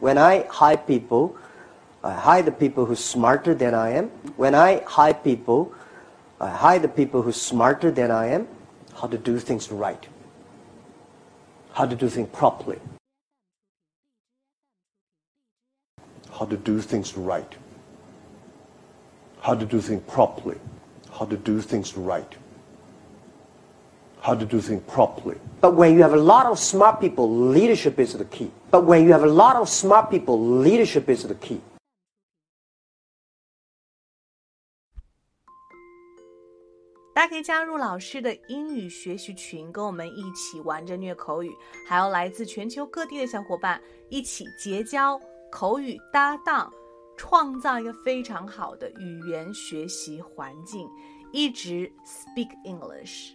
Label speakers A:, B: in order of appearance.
A: When I hire people, I hire the people who's smarter than I am. When I hire people, I hire the people who's smarter than I am. How to do things right. How to do things properly. How to do things right. How to do things properly. How to do things right. How to do things properly. But when you have a lot of smart people, leadership is the key. But when you have a lot of smart people, leadership is the key.
B: 大家可以加入老师的英语学习群，跟我们一起玩着虐口语，还有来自全球各地的小伙伴一起结交口语搭档，创造一个非常好的语言学习环境，一直 speak English。